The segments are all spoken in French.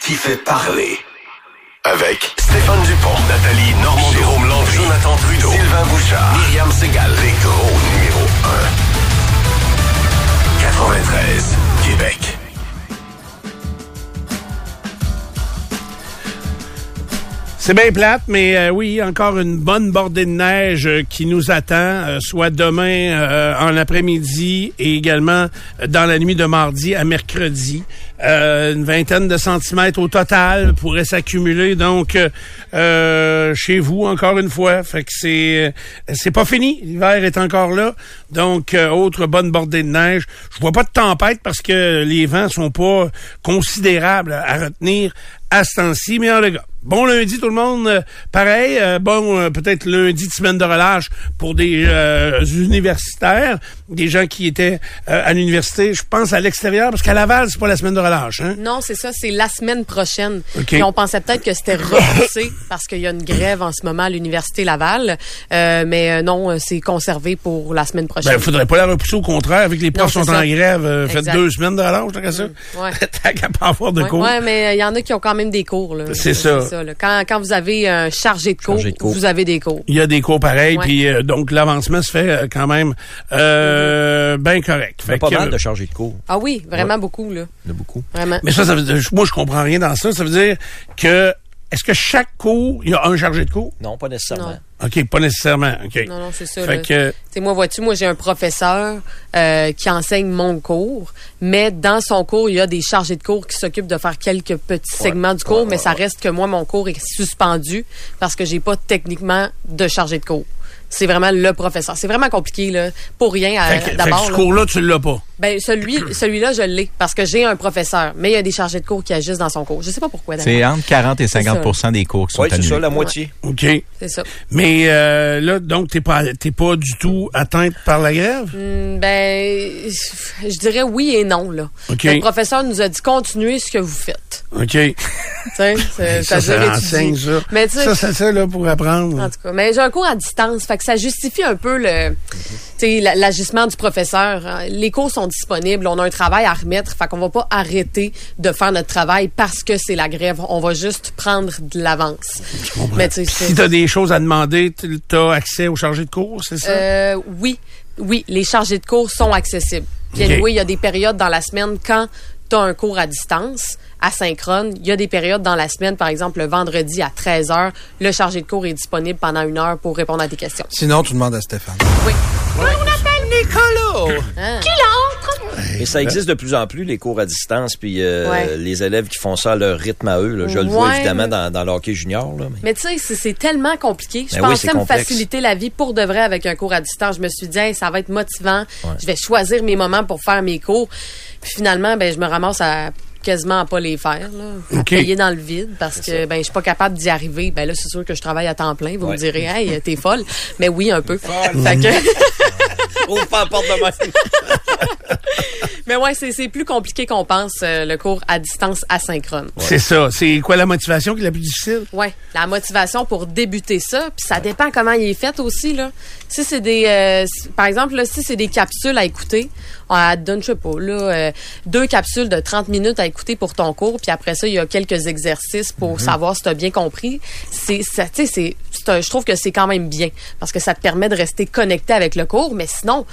qui fait parler. Avec Stéphane Dupont, Nathalie Normand, Jérôme Landry, Jonathan Trudeau, Sylvain Bouchard, Myriam Segal, les gros numéro 1. 93, Québec. C'est bien plate, mais euh, oui, encore une bonne bordée de neige qui nous attend, euh, soit demain euh, en après-midi et également dans la nuit de mardi à mercredi. Euh, une vingtaine de centimètres au total pourrait s'accumuler donc euh, euh, chez vous encore une fois. C'est c'est pas fini. L'hiver est encore là. Donc autre bonne bordée de neige. Je vois pas de tempête parce que les vents sont pas considérables à retenir à ce temps-ci, mais en cas, bon lundi tout le monde. Euh, pareil, euh, bon euh, peut-être lundi de semaine de relâche pour des euh, universitaires, des gens qui étaient euh, à l'université. Je pense à l'extérieur parce qu'à Laval c'est pas la semaine de relâche. Hein? Non, c'est ça, c'est la semaine prochaine. OK. Et on pensait peut-être que c'était repoussé parce qu'il y a une grève en ce moment à l'Université Laval. Euh, mais euh, non, c'est conservé pour la semaine prochaine. Ben, faudrait pas la repousser au contraire, avec les profs sont en grève, euh, faites deux semaines de relâche, t'as qu'à ça. ouais. T'as qu'à pas avoir de Ouais, cours. ouais, mais il y en a qui ont quand même des cours. là. C'est ça. Là. Quand, quand vous avez un chargé de cours, Chargé de cours. vous avez des cours. Il y a des cours pareils, puis euh, donc l'avancement se fait euh, quand même euh, bien correct. Il y a Fait pas que, mal de chargés de cours. Ah oui, vraiment beaucoup, là. Il y en a beaucoup. Vraiment. Mais ça, ça veut dire, moi je comprends rien dans ça. Ça veut dire que est-ce que chaque cours, il y a un chargé de cours? Non, pas nécessairement. Non. OK, pas nécessairement. OK. Non, non, c'est ça. Fait là. que Tu sais, moi, vois-tu, moi, j'ai un professeur euh, qui enseigne mon cours, mais dans son cours, il y a des chargés de cours qui s'occupent de faire quelques petits segments du cours, mais ça reste que moi, mon cours est suspendu parce que j'ai pas techniquement de chargé de cours. C'est vraiment le professeur. C'est vraiment compliqué, là. Pour rien, à- que d'abord. ce là. cours-là, tu l'as pas. Ben, celui, celui-là, je l'ai parce que j'ai un professeur, mais il y a des chargés de cours qui agissent dans son cours. Je sais pas pourquoi, C'est entre 40 et 50% des cours qui sont Oui, c'est ça, la moitié. OK. C'est ça. Mais euh, là, donc, t'es pas, t'es pas du tout atteinte par la grève? Hmm, Ben, je dirais oui et non, là. OK. Le professeur nous a dit continuez ce que vous faites. OK. Tu sais, c'est- ça, ça enseigne ça. Mais tu sais, ça, c'est ça, là, pour apprendre. en tout cas, mais j'ai un cours à distance, fait que ça justifie un peu le, l'agissement du professeur. hein. Les cours sont disponibles, on a un travail à remettre, fait qu'on va pas arrêter de faire notre travail parce que c'est la grève. On va juste prendre de l'avance. Mais tu si t'as des choses à demander, t'as accès au chargé de cours, c'est ça? Euh, oui, oui, les chargés de cours sont accessibles. Puis OK. oui, il y a des périodes dans la semaine quand tu as un cours à distance, asynchrone. Il y a des périodes dans la semaine, par exemple le vendredi à 13h, le chargé de cours est disponible pendant une heure pour répondre à tes questions. Sinon, tu demandes à Stéphane. Oui. Et ça existe de plus en plus, les cours à distance, puis euh, Ouais. les élèves qui font ça à leur rythme à eux. là. Je le vois Ouais. évidemment dans, dans le hockey junior. Là, mais... Mais tu sais, c'est- tellement compliqué. Je Ben pensais me faciliter la vie pour de vrai avec un cours à distance. Je me suis dit, Hey, ça va être motivant. Je vais choisir mes moments pour faire mes cours. Puis finalement, ben, je me ramasse à quasiment à pas les faire, là. À OK. payer dans le vide parce que ben je suis pas capable d'y arriver. Ben là, c'est sûr que je travaille à temps plein. Vous Ouais. me direz, hey, t'es folle. Mais oui, un peu. Fait que, Ouvre pas la porte de même. mais ouais, c'est c'est plus compliqué qu'on pense euh, le cours à distance asynchrone. C'est ça. C'est quoi la motivation qui est la plus difficile? Ouais, la motivation pour débuter ça, puis ça dépend comment il est fait aussi là. Si c'est des euh, si- par exemple là, si c'est des capsules à écouter, on te donne je sais pas là euh, deux capsules de 30 minutes à écouter pour ton cours, puis après ça il y a quelques exercices pour savoir si tu as bien compris. C'est ça tu sais c'est je trouve que c'est quand même bien parce que ça te permet de rester connecté avec le cours, mais sinon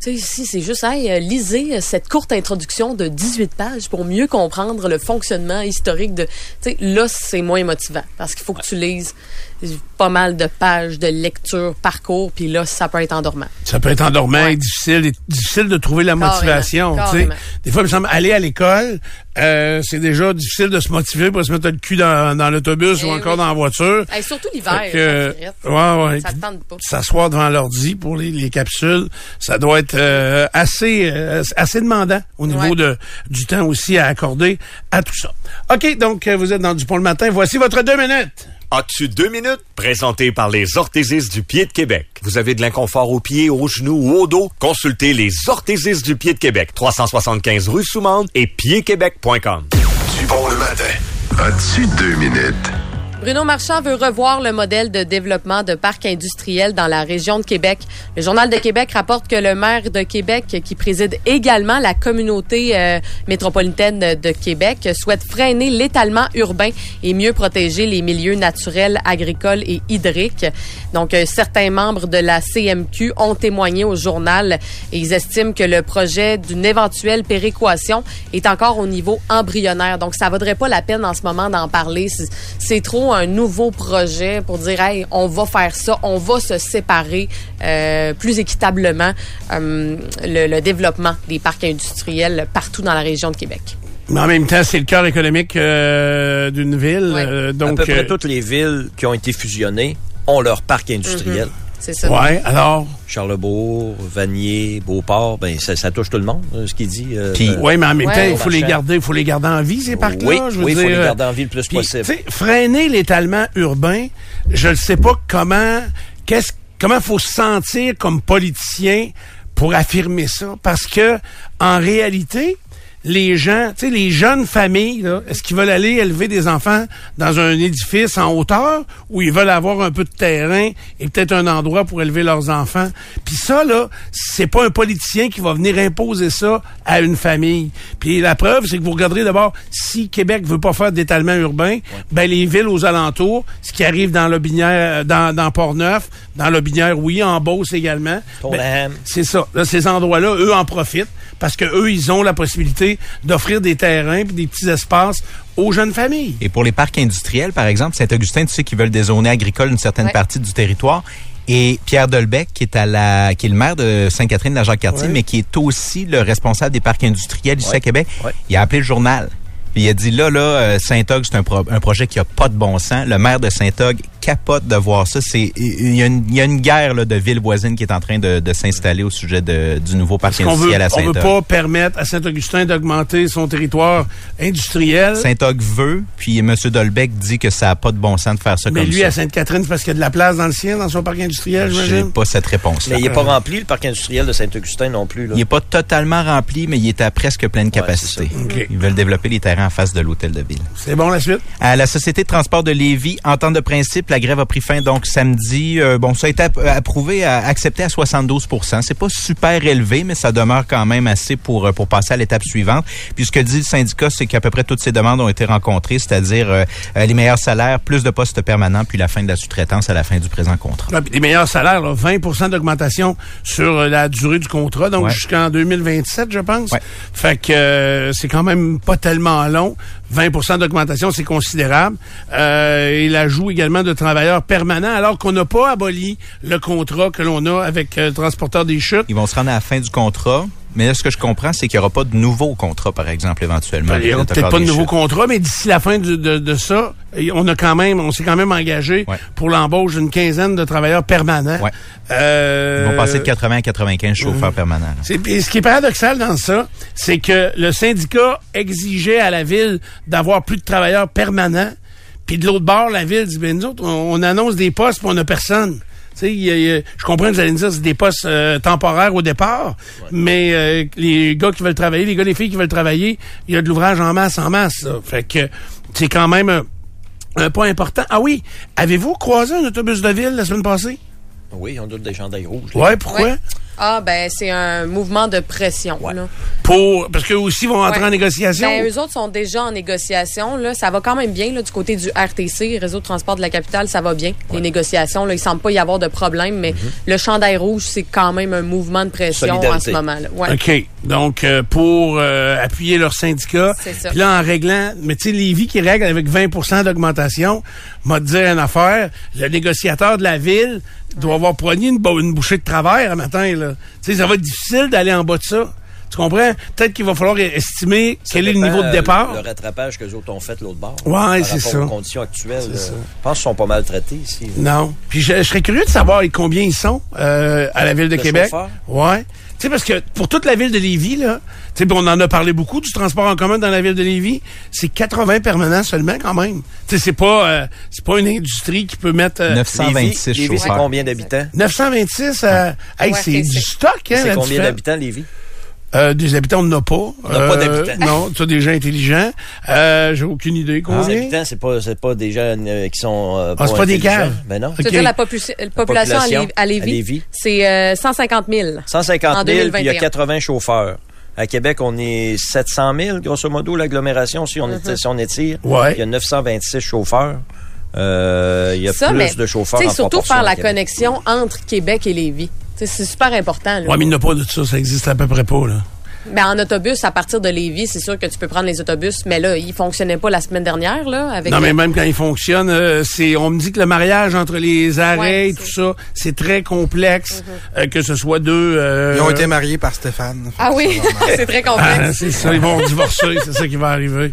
tu sais, ici, c'est juste, hey, euh, lisez euh, cette courte introduction de 18 pages pour mieux comprendre le fonctionnement historique de. Tu sais, là, c'est moins motivant parce qu'il faut que tu lises pas mal de pages de lecture par cours, puis là, ça peut être endormant. Ça peut être endormant Ouais. et difficile, et difficile de trouver la Carrément, motivation. tu sais. carrément. Des fois, il me semble, aller à l'école, euh, c'est déjà difficile de se motiver pour se mettre le cul dans, dans l'autobus Eh ou encore oui. dans la voiture. Hey, surtout l'hiver, frette. ouais, ouais. Ça te tente pas. S'asseoir devant l'ordi pour les, les capsules, ça doit être euh, assez euh, assez demandant au niveau Ouais. de du temps aussi à accorder à tout ça. OK, donc euh, vous êtes dans du pont le matin. Voici votre deux minutes. As-tu deux minutes? Présenté par les orthésistes du pied de Québec. Vous avez de l'inconfort aux pieds, aux genoux ou au dos? Consultez les orthésistes du pied de Québec. 375 rue Soumande et piedquebec.com. Du bon le matin. As-tu deux minutes? Bruno Marchand veut revoir le modèle de développement de parcs industriels dans la région de Québec. Le Journal de Québec rapporte que le maire de Québec, qui préside également la communauté euh, métropolitaine de Québec, souhaite freiner l'étalement urbain et mieux protéger les milieux naturels, agricoles et hydriques. Donc, euh, certains membres de la CMQ ont témoigné au journal et ils estiment que le projet d'une éventuelle péréquation est encore au niveau embryonnaire. Donc, ça vaudrait pas la peine en ce moment d'en parler. C'est trop un nouveau projet pour dire, hey, on va faire ça, on va se séparer euh, plus équitablement euh, le, développement des parcs industriels partout dans la région de Québec. Mais en même temps, c'est le cœur économique euh, d'une ville. donc, à peu près toutes les villes qui ont été fusionnées ont leur parc industriel. Mhm. C'est ça. Ouais, alors? Charlebourg, Vanier, Beauport, ben ça, touche tout le monde, euh, ce qu'il dit. Euh, euh, oui, mais en même temps, il faut les garder, il faut les garder en vie ces parcs-là. Oui, il faut les garder en vie le plus possible. Freiner l'étalement urbain, je ne sais pas comment, qu'est-ce, comment faut se sentir comme politicien pour affirmer ça, parce que en réalité, les gens, tu sais, les jeunes familles, est-ce qu'ils veulent aller élever des enfants dans un édifice en hauteur ou ils veulent avoir un peu de terrain et peut-être un endroit pour élever leurs enfants? Puis ça, là, c'est pas un politicien qui va venir imposer ça à une famille. Puis la preuve, c'est que vous regarderez d'abord, si Québec veut pas faire d'étalement urbain, ben les villes aux alentours, ce qui arrive dans Lobinière, dans, dans Port-Neuf, dans Lobinière, oui, en Beauce également. Ben, c'est ça. Là, ces endroits-là, eux en profitent parce que eux, ils ont la possibilité d'offrir des terrains et des petits espaces aux jeunes familles. Et pour les parcs industriels, par exemple, Saint-Augustin, tu sais qu'ils veulent dézoner agricole une certaine partie du territoire. Et Pierre Delbecq, qui est à la, qui est le maire de Sainte-Catherine, la Jacques-Cartier, mais qui est aussi le responsable des parcs industriels ici à Québec, il a appelé le journal. Puis il a dit là, là, euh, Saint-Og, c'est un, un, projet qui a pas de bon sens. Le maire de Saint-Og capote de voir ça. C'est il y, a une, guerre là, de villes voisines qui est en train de, s'installer au sujet de, du nouveau parc industriel à Saint-Og. On veut pas permettre à Saint-Augustin d'augmenter son territoire industriel. Saint-Og veut, puis M. Dolbeck dit que ça a pas de bon sens de faire ça Mais comme lui, à Sainte-Catherine, parce qu'il y a de la place dans le sien, dans son parc industriel, j'imagine? J'ai pas cette réponse. -là. Mais il est pas rempli le parc industriel de Saint-Augustin non plus. Là. Il est pas totalement rempli, mais il est à presque pleine capacité. Ils veulent développer les terrains en face de l'hôtel de ville. C'est bon la suite? À la société de transport de Lévis, entente de principe, la grève a pris fin donc samedi. Euh, bon, ça a été approuvé, accepté à 72% C'est pas super élevé, mais ça demeure quand même assez pour euh, pour passer à l'étape suivante. Puis ce que dit le syndicat, c'est qu'à peu près toutes ces demandes ont été rencontrées, c'est-à-dire euh, les meilleurs salaires, plus de postes permanents, puis la fin de la sous-traitance à la fin du présent contrat. les meilleurs salaires, 20% d'augmentation sur la durée du contrat, donc jusqu'en 2027, je pense. Fait que c'est quand même pas tellement long. 20% d'augmentation, c'est considérable. Euh, et l'ajout également de travailleurs permanents, alors qu'on n'a pas aboli le contrat que l'on a avec euh, le transporteur des chutes. Ils vont se rendre à la fin du contrat. Mais là, ce que je comprends, c'est qu'il n'y aura pas de nouveau contrat, par exemple, éventuellement. Ben, il n'y aura peut-être pas de nouveau contrat, mais d'ici la fin de, de, ça, on a quand même, on s'est quand même engagé pour l'embauche d'une quinzaine de travailleurs permanents. Euh, Ils vont passer de 80 à 95 chauffeurs permanents. ce qui est paradoxal dans ça, c'est que le syndicat exigeait à la ville d'avoir plus de travailleurs permanents. Puis de l'autre bord, la ville dit, ben nous autres, on, annonce des postes, puis on n'a personne je comprends que vous allez me dire c'est des postes euh, temporaires au départ, mais euh, les gars qui veulent travailler, les gars, les filles qui veulent travailler, il y a de l'ouvrage en masse, en masse. Fait que c'est quand même un, point important. Ah oui, avez-vous croisé un autobus de ville la semaine passée? Oui, on doute des gendarmes rouges. Ouais, pourquoi? Ah, ben, c'est un mouvement de pression. Là. Pour, parce qu'eux aussi vont entrer en négociation? Ben, eux autres sont déjà en négociation. Là. Ça va quand même bien là, du côté du RTC, Réseau de transport de la capitale, ça va bien. Les négociations, là, il semble pas y avoir de problème, mais mhm. le chandail rouge, c'est quand même un mouvement de pression en ce moment. Là. Ouais. OK. Donc, euh, pour euh, appuyer leur syndicat. Puis là, en réglant, mais tu sais, Lévis qui règle avec 20% d'augmentation, m'a dit une affaire, le négociateur de la ville doit avoir poigné une, une, bouchée de travers un matin. Là. Tu sais, ça va être difficile d'aller en bas de ça. Tu comprends? Peut-être qu'il va falloir estimer quel est le niveau de départ. Le rattrapage que les autres ont fait l'autre bord. Ouais, c'est ça. aux conditions actuelles. Euh, je pense qu'ils sont pas mal traités ici. Non. Puis je, serais curieux de savoir combien ils sont euh, à la ville de Québec. Ouais. Tu sais, parce que pour toute la ville de Lévis, là, tu sais, on en a parlé beaucoup du transport en commun dans la ville de Lévis, c'est 80 permanents seulement quand même. Tu sais, c'est pas, euh, c'est pas une industrie qui peut mettre... 926 Lévis, Lévis c'est combien d'habitants? 926, euh, hey, c'est du stock, hein, C'est combien d'habitants, Lévis? Euh, des habitants, on n'en a pas. Euh, On n'a pas d'habitants. Non, tu as des gens intelligents. Euh, J'ai aucune idée Les combien. habitants, c'est pas, c'est pas des gens euh, qui sont. euh, Ah, c'est pas des caves. Ben non. Ok. C'est-à-dire la, popu- la population, à population Lévis- à Lévis, à Lévis. c'est euh, 150 000. 150 En 000, puis il y a 2021. 80 chauffeurs. À Québec, on est 700 000, grosso modo, l'agglomération, si on, Mm-hmm. est, si on étire. Ouais. Il y a 926 chauffeurs. Euh, il y a Ça, plus mais, de chauffeurs sais, surtout faire la Québec. connexion entre Québec et Lévis. C'est super important. Ouais, mais il pas de ça. Ça existe à peu près pas, là. Ben, en autobus, à partir de Lévis, c'est sûr que tu peux prendre les autobus, mais là, ils fonctionnaient pas la semaine dernière, là, avec Non, mais même quand il fonctionne, euh, c'est, on me dit que le mariage entre les arrêts Ouais, et tout Mhm. ça, c'est très complexe, euh, que ce soit deux. euh, Ils ont été mariés par Stéphane. Ah oui, c'est très Ah, complexe. c'est ça, ils vont divorcer, c'est ça qui va arriver.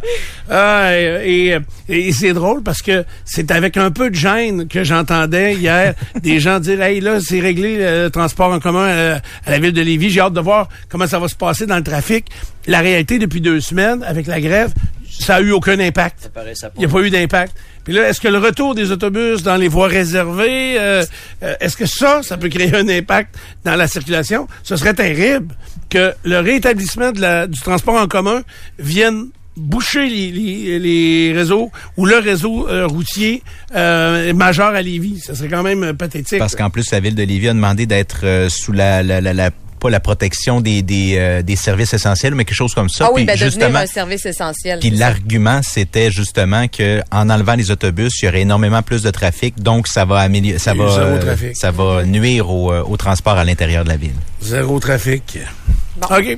Ah, et et, et c'est drôle parce que c'est avec un peu de gêne que j'entendais hier des gens dire Hey, là, c'est réglé le transport en commun à, à la ville de Lévis. J'ai hâte de voir comment ça va se passer dans le trafic. La réalité, depuis deux semaines, avec la grève, ça a eu aucun impact. Ça paraît, ça Il n'y a pas eu d'impact. Puis là, est-ce que le retour des autobus dans les voies réservées, euh, euh, est-ce que ça, ça peut créer un impact dans la circulation? Ce serait terrible que le rétablissement de la, du transport en commun vienne boucher les, les, les réseaux ou le réseau euh, routier euh, majeur à Lévis. Ça serait quand même pathétique. Parce qu'en plus, la ville de Lévis a demandé d'être euh, sous la, la, la, la- pas la protection des, des, euh, des services essentiels, mais quelque chose comme ça. Ah oui, Puis ben, devenir justement, un service essentiel. puis l'argument, c'était justement que en enlevant les autobus, il y aurait énormément plus de trafic, donc ça va améliorer, ça Et va, euh, ça va nuire au, euh, au transport à l'intérieur de la ville. Zéro trafic. Bon. OK.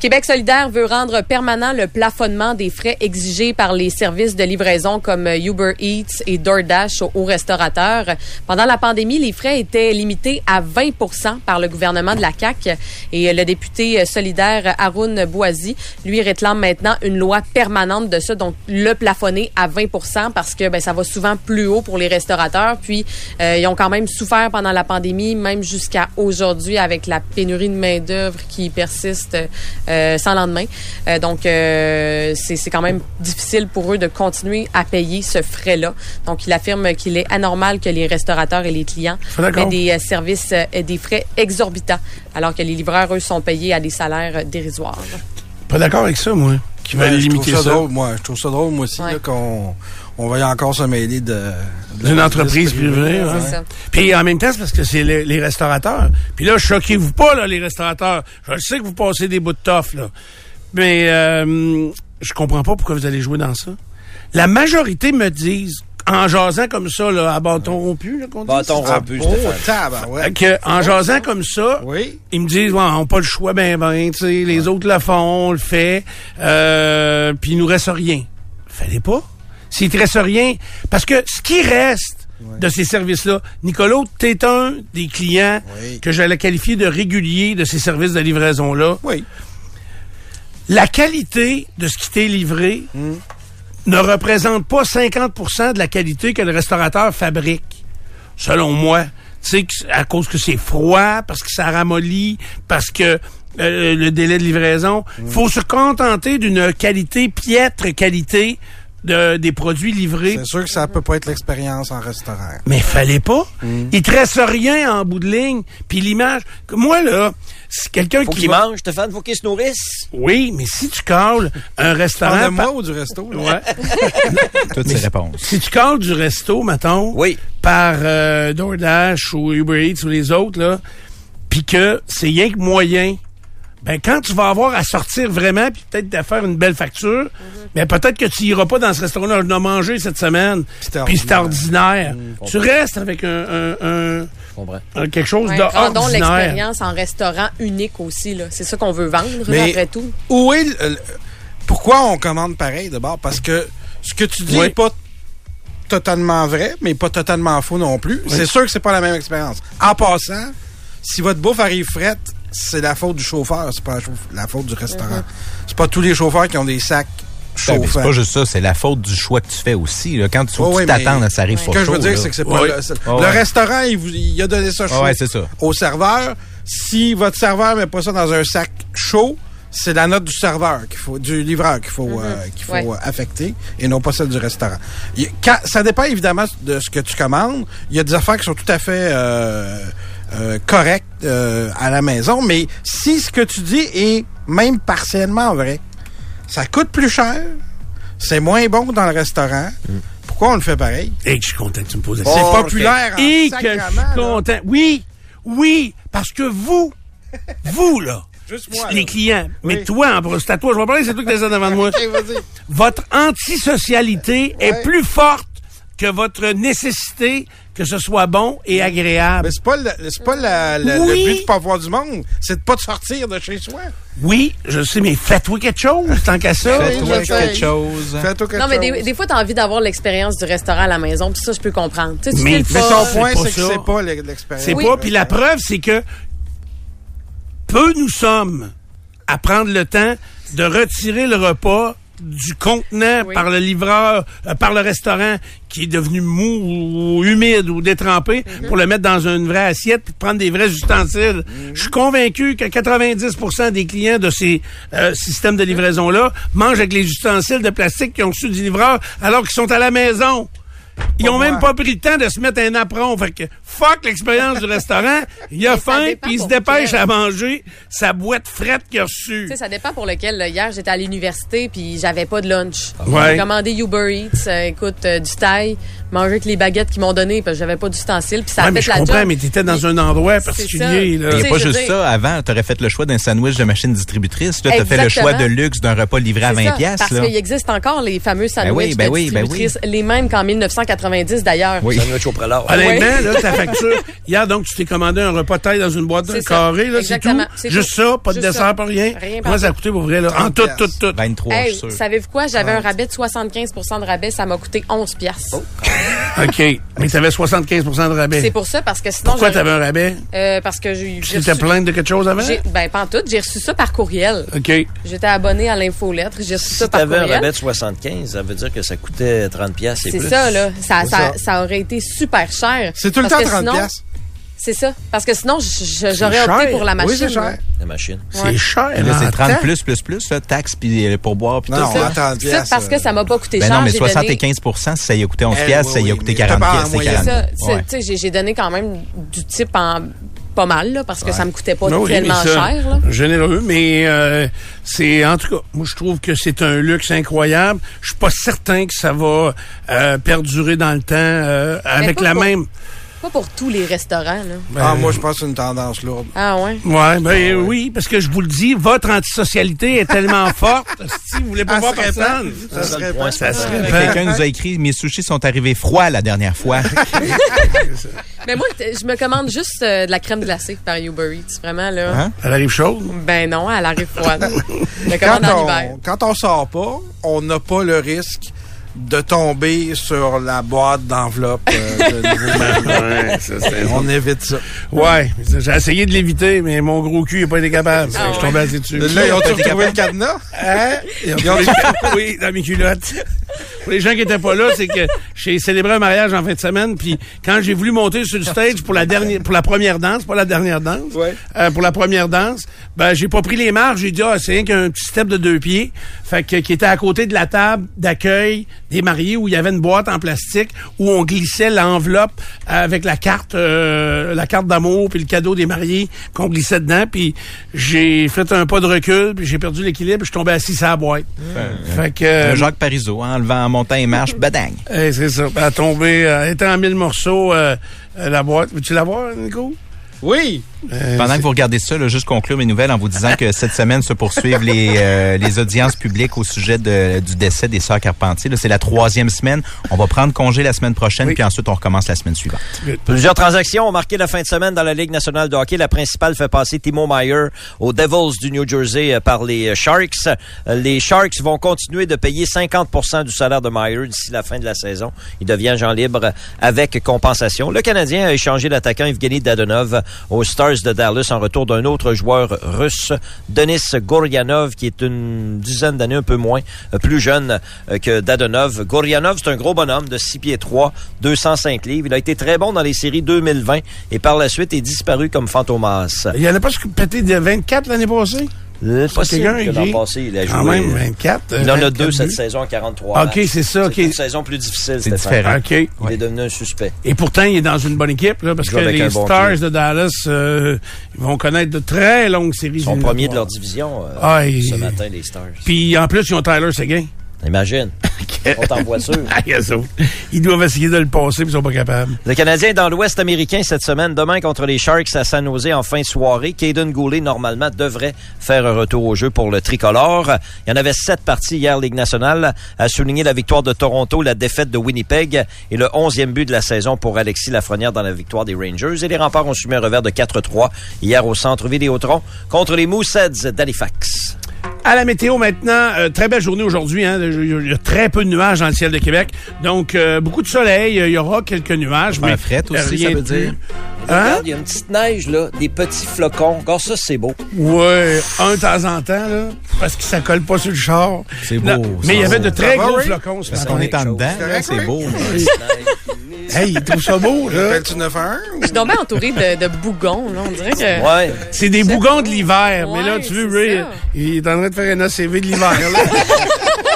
Québec solidaire veut rendre permanent le plafonnement des frais exigés par les services de livraison comme euh, Uber Eats et DoorDash aux, restaurateurs. Pendant la pandémie, les frais étaient limités à 20% par le gouvernement de la CAQ et euh, le député euh, solidaire Haroun Boisy, lui, réclame maintenant une loi permanente de ça, donc le plafonner à 20% parce que ben, ça va souvent plus haut pour les restaurateurs. Puis, ils ont quand même souffert pendant la pandémie, même jusqu'à aujourd'hui avec la pénurie de main-d'œuvre qui persiste sans lendemain. Euh, donc, euh, c'est c'est quand même difficile pour eux de continuer à payer ce frais-là. Donc, il affirme qu'il est anormal que les restaurateurs et les clients aient des euh, services euh, et des frais exorbitants, alors que les livreurs, eux, sont payés à des salaires euh, dérisoires. Pas d'accord avec ça, moi. Qui va Ben, je limiter trouve ça, ça? drôle, moi. Je trouve ça drôle, moi aussi, Ouais. qu'on on va y encore se mêler de... D'une entreprise privée. C'est ça. Puis en même temps, c'est parce que c'est les, les restaurateurs. Puis là, choquez-vous pas, là, les restaurateurs. Je sais que vous passez des bouts de toffe, là. Mais euh, je comprends pas pourquoi vous allez jouer dans ça. La majorité me disent, en jasant comme ça, là, à bâton rompu, là, qu'on dit. Bâton Ah, rompu, oh, Stéphane. tabarouette. Que, en jasant comme ça, Oui. ils me disent, ouais, on n'a pas le choix, ben, ben, tu sais, les autres le font, on le fait, euh, puis il nous reste rien. Fallait pas. S'il te reste rien, parce que ce qui reste de ces services-là, Nicolas, t'es un des clients Oui. que j'allais qualifier de régulier de ces services de livraison-là. Oui. La qualité de ce qui t'est livré ne représente pas 50% de la qualité que le restaurateur fabrique, selon moi. Tu sais, à cause que c'est froid, parce que ça ramollit, parce que euh, le délai de livraison. faut se contenter d'une qualité, piètre qualité de, des produits livrés. C'est sûr que ça peut pas être l'expérience en restaurant. Mais fallait pas. Il te reste rien en bout de ligne. Puis l'image... Moi, là, c'est quelqu'un Faut qui qu'il va- mange, Stéphane, faut qu'il se nourrisse. Oui, mais si tu cales un restaurant... Parle de moi par- ou du resto? là? Ouais. Toutes ces réponses. Si tu cales du resto, mettons, Oui. par euh, DoorDash ou Uber Eats ou les autres, là, puis que c'est rien que moyen, ben quand tu vas avoir à sortir vraiment, puis peut-être à faire une belle facture, ben peut-être que tu iras pas dans ce restaurant-là. Je l'ai mangé cette semaine, puis c'était ordinaire. Mmh, tu restes avec un, un- un- Je comprends. un- quelque chose Ouais, de rendons ordinaire. l'expérience en restaurant unique aussi. là. C'est ça qu'on veut vendre, là, Mais- après tout. Où est le- le- pourquoi on commande pareil d'abord? Parce que ce que tu dis Oui. n'est pas totalement vrai, mais pas totalement faux non plus. C'est sûr que c'est pas la même expérience. En passant, si votre bouffe arrive frette, c'est la faute du chauffeur, c'est pas la, faute du restaurant. C'est pas tous les chauffeurs qui ont des sacs Ben, c'est pas juste ça, c'est la faute du choix que tu fais aussi. là. Quand tu faut ce que ça arrive Ce pas que je veux dire, c'est que c'est pas Ouais. le, ouais. restaurant, il, vous, il a donné ça chaud Ouais, c'est ça. au serveur. Si votre serveur met pas ça dans un sac chaud, c'est la note du serveur qu'il faut, du livreur qu'il faut, euh, qu'il faut Ouais. euh, affecter et non pas celle du restaurant. Il quand- ça dépend évidemment de ce que tu commandes. Il y a des affaires qui sont tout à fait euh, euh, correct euh, à la maison. Mais si ce que tu dis est même partiellement vrai, ça coûte plus cher, c'est moins bon que dans le restaurant. Pourquoi on le fait pareil? Et que je suis content que tu me poses la C'est question. populaire en Et que je suis là. content. Oui, oui, parce que vous, vous, là, Juste moi, les là. clients, mais toi, en c'est à toi, je vais parler, c'est toi qui es devant de moi. Votre antisocialité est plus forte que votre nécessité que ce soit bon et agréable. Mais c'est pas, le, c'est pas la- la- Oui. le but de pas voir du monde, c'est de pas de sortir de chez soi. Oui, je sais, mais faites-toi quelque chose, tant qu'à ça. Oui, sais. quelque chose. Fais-toi quelque Non, mais des, chose. des fois, t'as envie d'avoir l'expérience du restaurant à la maison, puis ça, je peux comprendre. Tu sais, tu Mais- son point, c'est pas c'est que ça. c'est pas l'e- l'expérience. C'est Oui. pas. Puis la preuve, c'est que peu nous sommes à prendre le temps de retirer le repas du contenant Oui. par le livreur, euh, par le restaurant qui est devenu mou ou humide ou détrempé Mhm. pour le mettre dans une vraie assiette prendre des vrais ustensiles. Mhm. Je suis convaincu que 90% des clients de ces euh, systèmes de livraison-là mangent avec les ustensiles de plastique qu'ils ont reçus du livreur alors qu'ils sont à la maison. Ils ont même pas pris le temps de se mettre un apron. Fait que fuck l'expérience du restaurant. Il a faim, puis il se dépêche à manger sa boîte frette qu'il a reçue. Tu sais, ça dépend pour lequel. là. Hier, j'étais à l'université puis j'avais pas de lunch. Ouais. J'ai commandé Uber Eats, euh, écoute, euh, du taille, manger avec les baguettes qu'ils m'ont donné parce que j'avais pas d'ustensiles puis ça Ouais, a mais fait je la comprends, job. mais t'étais dans un endroit particulier. Là. Il n'y Tu a sais, pas juste dire- ça. Avant, tu aurais fait le choix d'un sandwich de machine distributrice. Là, tu as fait le choix de luxe d'un repas livré à C'est 20 ça, pièces. Parce qu'il existe encore les fameux sandwichs oui, ben de oui, ben distributrices, les mêmes qu'en 1990 d'ailleurs. Oui. Sandwich au prélat. Honnêtement, là, ta facture. Hier, donc, tu t'es commandé un repas de taille dans une boîte C'est ça. carrée, là, c'est tout. Juste tout. ça, pas de dessert, pas rien. Par ça a coûté pour vrai, là? En tout, tout, tout. 23, je Hey, suis sûr. savez-vous quoi? J'avais un rabais de 75 de rabais, ça m'a coûté 11 piastres. OK. Mais t'avais 75% de rabais. C'est pour ça, parce que sinon... Pourquoi j'ai- t'avais un rabais? Euh, parce que j'ai Tu reçu- plainte de quelque chose avant? Ben, pas en tout. J'ai reçu ça par courriel. OK. J'étais abonné à l'infolettre. J'ai reçu ça Si par t'avais un courriel. rabais de 75, ça veut dire que ça coûtait 30 pièces et C'est plus. ça, là. Ça, C'est ça, ça. ça aurait été super cher. C'est tout le temps que 30 sinon- piastres. C'est ça. Parce que sinon, j'aurais opté pour la machine. Oui, c'est cher. La machine. C'est cher. Là, c'est en 30 temps. plus, plus, plus, là, taxes, puis euh, pourboire, puis Non, tout non, ça. attends, Ça, piastres, parce que euh, ça m'a pas coûté Ben cher. non, mais j'ai 75 si ça y a coûté 11 Eh, piastres, ça y a coûté mais 40 t'as pas en piastres, c'est moyenne. donné- 40. Ça, c'est- Ouais. tu sais, j'ai- donné quand même du type en pas mal, là, parce que ça me coûtait pas Non, oui, tellement cher. Là. Généreux, mais euh, c'est en tout cas, moi je trouve que c'est un luxe incroyable. Je suis pas certain que ça va euh, perdurer dans le temps euh, avec la pour- même. Pas pour tous les restaurants. Là. Ah, moi, je pense que c'est une tendance lourde. Ah ouais? Ouais, ben oui, parce que je vous le dis, votre antisocialité est tellement forte. Si vous voulez pas Ça voir personne, Ça serait pas. ça serait. Quelqu'un nous a écrit Mes sushis sont arrivés froids la dernière fois. Mais moi, t- je me commande juste euh, de la crème glacée par Uber Eats. Vraiment, là. Hein? Elle arrive chaude? Ben non, elle arrive froide. je me Quand commande en hiver. on, quand on sort pas, on n'a pas le risque de tomber sur la boîte d'enveloppe euh, de Ouais, ça, c'est- On évite ça. ouais, j'ai essayé de l'éviter, mais mon gros cul n'a pas été capable. Ah je suis ouais. tombé assez dessus. Là, ils ont retrouvé le cadenas? Hein? Ils ont trouvé le- oui, dans mes culottes. Pour les gens qui étaient pas là, c'est que j'ai célébré un mariage en fin de semaine, puis quand j'ai voulu monter sur le stage pour la dernière, pour la première danse, pas la dernière danse, Ouais. euh, pour la première danse, ben j'ai pas pris les marges. J'ai dit ah c'est rien qu'un petit step de deux pieds, fait que qui était à côté de la table d'accueil des mariés où il y avait une boîte en plastique où on glissait l'enveloppe avec la carte, euh, la carte d'amour puis le cadeau des mariés qu'on glissait dedans. Puis j'ai fait un pas de recul, puis j'ai perdu l'équilibre, je suis tombé assis sur la boîte. Fait que Un Jacques Parizeau, hein, en levant, en montant et marche, badang. eh, c'est ça. Elle a tombé, euh, était en mille morceaux, euh, euh, la boîte. Veux-tu la voir, Nico? Oui. Euh, Pendant que vous regardez ça, là, juste conclure mes nouvelles en vous disant que cette semaine se poursuivent les, euh, les audiences publiques au sujet de- du décès des sœurs Carpentier. C'est la troisième semaine. On va prendre congé la semaine prochaine, Oui. puis ensuite on recommence la semaine suivante. Plusieurs transactions ont marqué la fin de semaine dans la Ligue nationale de hockey. La principale fait passer Timo Meyer aux Devils du New Jersey euh, par les Sharks. Les Sharks vont continuer de payer 50 du salaire de Meyer d'ici la fin de la saison. Il devient agent libre avec compensation. Le Canadien a échangé l'attaquant Evgeny Dadonov aux Stars de Dallas en retour d'un autre joueur russe, Denis Goryanov, qui est une dizaine d'années un peu moins euh, plus jeune euh, que Dadonov. Goryanov, c'est un gros bonhomme de 6 pieds 3, 205 livres. Il a été très bon dans les séries 2020 et par la suite est disparu comme fantomas. Il y en a pas pété de 24 l'année passée? Possible quelqu'un, que l'an passé, il a joué. Quand même, 24. Il en a 24 deux cette saison, 43 OK, c'est ça, OK. C'est une saison plus difficile, C'est différent. OK. Il est devenu un suspect. Et pourtant, il est dans une bonne équipe, là, parce que les bon Stars de Dallas euh, ils vont connaître de très longues séries. Ils sont premiers de leur division euh, Ah, et- ce matin, les Stars. Puis en plus, ils ont Tyler Seguin. Imagine. On est en voiture. Ils doivent essayer de le passer, puis ils sont pas capables. Le Canadien est dans l'Ouest américain cette semaine. Demain contre les Sharks à San Jose en fin de soirée. Caden Goulet, normalement, devrait faire un retour au jeu pour le tricolore. Il y en avait sept parties hier, Ligue nationale, à souligner la victoire de Toronto, la défaite de Winnipeg et le onzième but de la saison pour Alexis Lafrenière dans la victoire des Rangers. Et les remparts ont soumis un revers de 4-3 hier au centre Vidéotron contre les Mooseheads d'Halifax. À la météo maintenant, euh, très belle journée aujourd'hui. Hein, il y a très peu de nuages dans le ciel de Québec. Donc, euh, beaucoup de soleil. Il y aura quelques nuages. Mais frette aussi, rien ça veut dire. Hein? Regarde, il y a une petite neige, là, des petits flocons. Encore ça, c'est beau. Ouais, un de temps en temps, là, parce que ça colle pas sur le char. C'est Non, beau, Mais il y avait de très gros Ray? flocons ce Parce qu'on est en dedans, c'est oui? beau. Hey, il trouve ça beau, là. Appelles-tu 911? Je suis tombée entourée de, de bougons, là. On dirait que. Ouais. C'est des bougons de l'hiver. mais là, tu veux, Ray, il est en train de faire un ACV de l'hiver, là.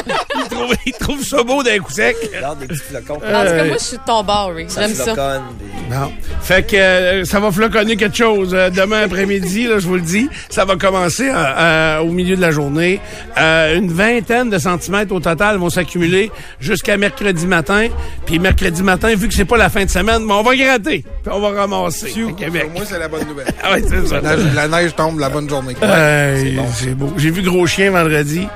il, trouve, il trouve ça beau d'un coup sec. Regarde des petits flocons. En tout cas, moi, je suis de ton bord. Ça J'aime ça. des- Non. Fait que euh, ça va floconner quelque chose euh, demain après-midi, là, je vous le dis. Ça va commencer euh, euh, au milieu de la journée. Euh, une vingtaine de centimètres au total vont s'accumuler jusqu'à mercredi matin. Puis mercredi matin, vu que c'est pas la fin de semaine, mais on va gratter. Puis on va ramasser à Québec. Pour moi, c'est la bonne nouvelle. Ah ouais, c'est ça. La, la neige tombe la bonne journée. Hey, c'est beau. J'ai vu Gros Chien vendredi.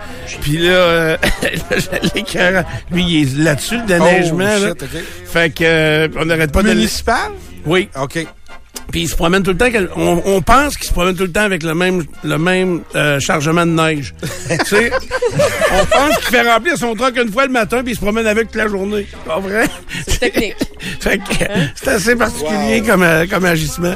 Puis là, euh, l'écœurant. Lui, il est là-dessus, le déneigement. là. Oh, shit, OK. Fait que euh, on n'arrête pas de... le- Municipal? Oui. OK. Puis il se promène tout le temps. On, on pense qu'il se promène tout le temps avec le même le même euh, chargement de neige. tu sais, on pense qu'il fait remplir son truck une fois le matin puis il se promène avec toute la journée. Pas vrai? C'est technique. fait que c'est assez particulier comme, euh, comme agissement.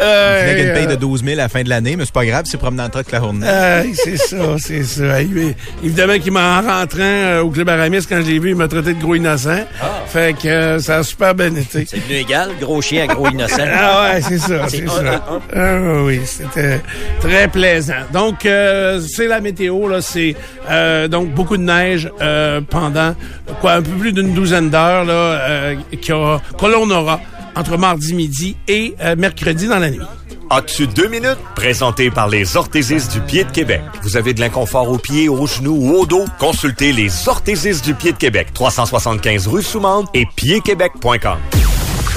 Euh, Il y a une paye euh, de 12 000 à la fin de l'année, mais c'est pas grave, c'est promener dans le truck la journée. euh, c'est ça, c'est ça. Il- évidemment qu'il m'a en rentrant euh, au Club Aramis, quand je l'ai vu, il m'a traité de gros innocent. Fait que euh, ça a super bien été. C'est devenu égal, gros chien à gros innocent. Ah ouais, c'est ça, c'est ça. un. Ah oui, c'était très plaisant. Donc, euh, c'est la météo, là, c'est euh, donc beaucoup de neige euh, pendant quoi, un peu plus d'une douzaine d'heures là, euh, qu'il y aura- que l'on aura entre mardi midi et euh, mercredi dans la nuit. As-tu deux minutes? Présenté par les orthésistes du pied de Québec. Vous avez de l'inconfort aux pieds, aux genoux ou au dos? Consultez les orthésistes du pied de Québec. 375 rue Soumande et piedquebec.com.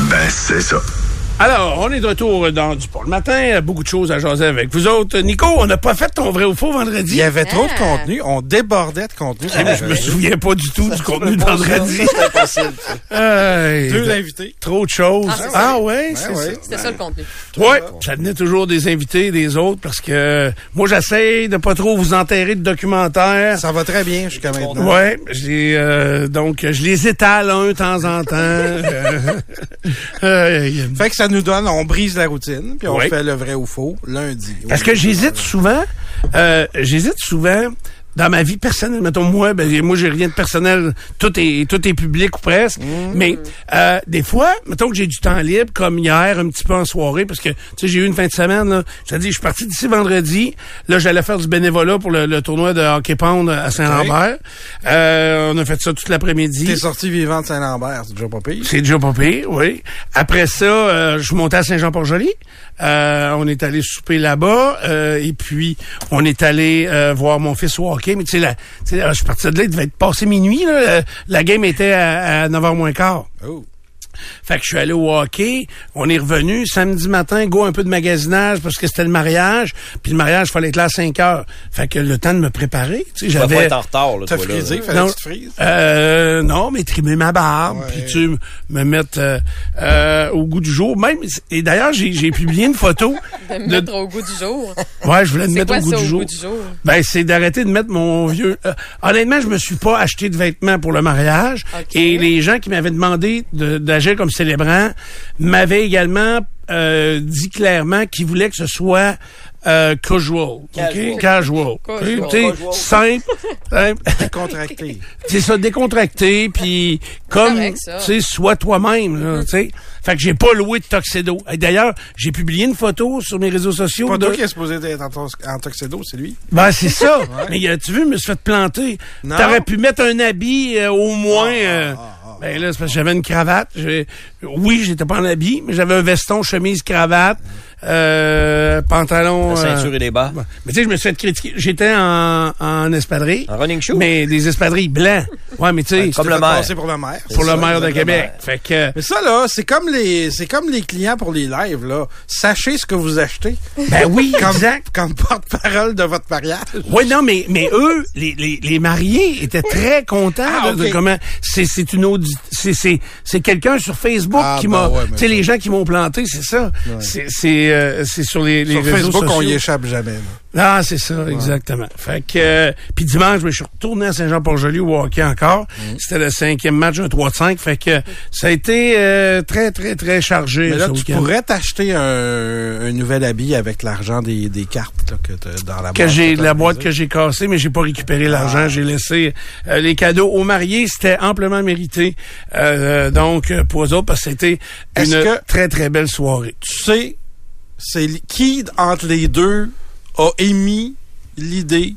Ben, c'est ça. Alors, on est de retour dans du pont le matin. Beaucoup de choses à jaser avec vous autres. Nico, on n'a pas fait ton vrai ou faux vendredi. Il y avait trop de Ah. contenu. On débordait de contenu. Ben, je me souviens pas du tout du contenu de vendredi. C'est impossible. Deux de- invités. Trop de choses. Ah, c'est Ah, ça. ouais, c'est Ouais, ça. ouais. C'était ça le contenu. Ouais, ça venait toujours des invités des autres parce que moi j'essaye de pas trop vous enterrer de documentaires. Ça va très bien jusqu'à maintenant. Ouais, j'ai euh, donc je les étale un de temps en temps. Euh, euh, Fait que ça nous donne, on brise la routine, puis on Oui. fait le vrai ou faux lundi. parce que j'hésite souvent, euh, j'hésite souvent dans ma vie personnelle, mettons moi, ben moi j'ai rien de personnel, tout est tout est public ou presque, mais euh, des fois, mettons que j'ai du temps libre comme hier un petit peu en soirée parce que tu sais j'ai eu une fin de semaine là, je te dis je suis parti d'ici vendredi, là j'allais faire du bénévolat pour le, le tournoi de hockey pound à Saint-Lambert. Euh, on a fait ça toute l'après-midi. T'es sorti vivant de Saint-Lambert, c'est déjà pas pire. C'est déjà pas pire, oui. Après ça, euh, je suis monté à Saint-Jean-Port-Joli. Euh, on est allé souper là-bas. euh, et puis, on est allé euh, voir mon fils au hockey. Mais tu sais, la- je suis parti de là, il devait être passé minuit. Là, Euh, la game était à, à 9h moins quart. Oh. Fait que je suis allé au hockey, on est revenu samedi matin, go un peu de magasinage parce que c'était le mariage, puis le mariage fallait être là à 5 heures. Fait que le temps de me préparer, tu sais, j'avais être en retard, là, T'as toi, là. fallait non, que tu te frises. euh, non, mais trimer ma barbe, puis tu me mettre euh, euh, au goût du jour. Même et d'ailleurs j'ai j'ai publié une photo. De me De- mettre au goût du jour. Ouais, je voulais me mettre quoi au goût ça, du au jour? goût du jour? Ben c'est d'arrêter de mettre mon vieux. euh, honnêtement, je me suis pas acheté de vêtements pour le mariage et les gens qui m'avaient demandé de- comme célébrant m'avaient également euh, dit clairement qu'ils voulaient que ce soit euh, casual, Casual. OK? Casual. Casual. Simple, simple. Contracté. c'est ça, décontracté, puis comme, tu sais, sois toi-même, tu sais. Fait que j'ai pas loué de tuxedo. Et D'ailleurs, j'ai publié une photo sur mes réseaux sociaux. Pas de- toi qui est supposé être en, en tuxedo, c'est lui. Ben, c'est ça. Mais euh, tu veux, je me suis fait planter. T'aurais pu mettre un habit euh, au moins. euh, ben là, c'est parce que j'avais une cravate. Oui, j'étais pas en habit, mais j'avais un veston, chemise, cravate, euh, pantalon. La euh, ceinture et les bas. Mais tu sais, je me suis fait critiquer. J'étais en, en espadrille. En running shoe. Mais des espadrilles blancs. Ouais, mais tu sais, Comme le maire. pour le maire. pour le maire de. Québec. Fait que. Mais ça, là, c'est comme les, c'est comme les clients pour les lives, là. Sachez ce que vous achetez. Ben oui, Comme, exact. comme porte-parole de votre mariage. Oui, non, mais, mais eux, les, les, les mariés étaient très contents Ah, de, comment. C'est, c'est une audi- c'est, c'est, c'est quelqu'un sur Facebook Ah, qui ben m'a. ouais, tu sais, les gens qui m'ont planté, c'est ça. C'est, c'est, euh, c'est sur les, les Sur réseaux Facebook, on sociaux. y échappe jamais, là. Ah, c'est ça, exactement. Fait que, euh, puis dimanche, je suis retourné à Saint-Jean-Port-Joli au hockey encore. Mm. C'était le cinquième match, un 3 de 5. Fait que ça a été euh, très, très, très chargé Mais là, tu pourrais t'acheter un, un nouvel habit avec l'argent des, des cartes, là, que t'as dans la boîte. que j'ai la boîte que j'ai cassée, mais j'ai pas récupéré l'argent. J'ai laissé euh, les cadeaux aux mariés. C'était amplement mérité. Euh, donc pour eux autres, parce que c'était une que- très très belle soirée. Tu sais, c'est qui entre les deux a émis l'idée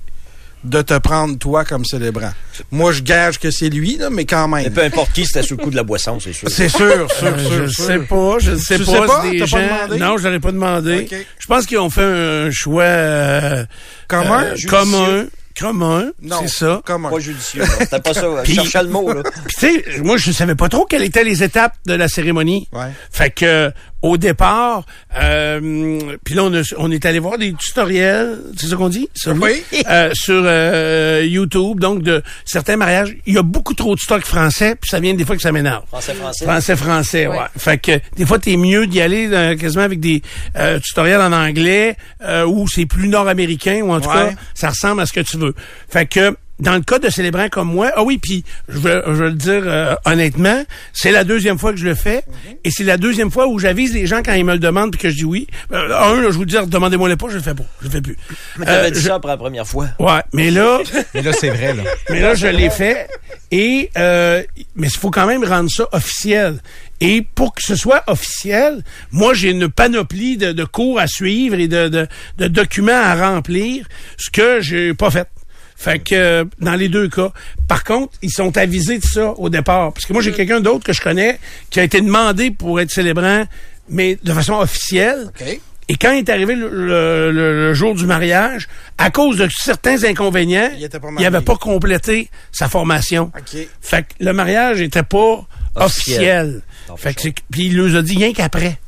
de te prendre toi comme célébrant? Moi, je gage que c'est lui, là, mais quand Et même. peu importe qui, c'était sous le coup de la boisson, c'est sûr. C'est sûr, sûr, Euh, je sûr, ne sûr. sais pas, je ne sais Tu pas? sais pas? si des pas gens- demandé? Non, je l'avais pas demandé. Je pense qu'ils ont fait un choix euh, Commun? euh, commun, commun, Non, c'est ça. Commun. Pas judicieux. C'était pas ça. Je Puis- cherchais le mot, là. Puis tu sais, moi je savais pas trop quelles étaient les étapes de la cérémonie. Ouais. Fait que au départ, euh, puis là on, a- on est allé voir des tutoriels, c'est ça qu'on dit, ça, Oui. Euh, sur euh, YouTube, donc de certains mariages. Il y a beaucoup trop de stock français, puis ça vient des fois que ça m'énerve. Français, français. Français, français, ouais. Fait que des fois, t'es mieux d'y aller euh, quasiment avec des euh, tutoriels en anglais euh, où c'est plus nord-américain ou en tout Ouais. cas, ça ressemble à ce que tu veux. Fait que dans le cas de célébrants comme moi, ah oui, puis je vais, je vais le dire euh, honnêtement, c'est la deuxième fois que je le fais et c'est la deuxième fois où j'avise les gens quand ils me le demandent puis que je dis oui. Euh, un, là, je vous dis, demandez-moi le pas, je le fais pas, je le fais plus. Mais t'avais Euh, dit je- ça pour la première fois. Ouais, mais là, Mais là, c'est vrai, là. mais là, je l'ai fait. Et euh, mais il faut quand même rendre ça officiel. Et pour que ce soit officiel, moi, j'ai une panoplie de, de cours à suivre et de, de, de documents à remplir, ce que j'ai pas fait. Fait que euh, dans les deux cas. Par contre, ils sont avisés de ça au départ. Parce que moi, j'ai quelqu'un d'autre que je connais qui a été demandé pour être célébrant, mais de façon officielle. OK. Et quand est arrivé le, le- le- le jour du mariage, à cause de certains inconvénients, Il était pas n'avait pas complété sa formation. OK. Fait que le mariage était pas officiel. Non, Fait que c'est- puis il nous a dit rien qu'après.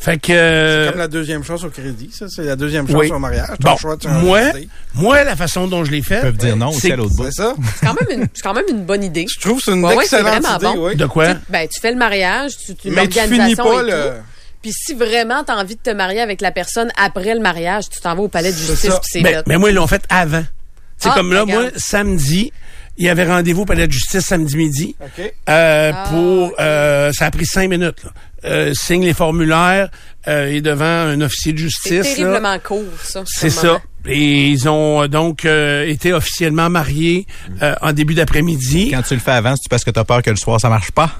Fait que euh, Comme la deuxième chance au crédit, ça. C'est la deuxième chance oui. au mariage. Ton Bon, choix, tu as moi, moi la façon dont je l'ai fait, Ils peuvent dire non aussi c'est- à l'autre bout. C'est ça? C'est quand même une, c'est quand même une bonne idée. Je trouve que c'est une Ouais, c'est excellente vraiment idée, bon. oui. de quoi? Ben, tu fais le mariage, tu, tu Mais tu finis pas et le... tout. Puis si vraiment t'as envie de te marier avec la personne après le mariage, tu t'en vas au palais de C'est justice puis c'est mais, fait. mais moi ils l'ont fait avant. C'est Ah, comme là, regarde. moi samedi, il y avait rendez-vous au palais de justice samedi midi. OK. Euh, Ah, pour euh, ça a pris cinq minutes. Là. Euh, signe les formulaires euh, et devant un officier de C'est justice. là. terriblement court, ça. C'est ça. Et ils ont euh, donc euh, été officiellement mariés euh, en début d'après-midi. Quand tu le fais avant, c'est parce que tu as peur que le soir, ça marche pas?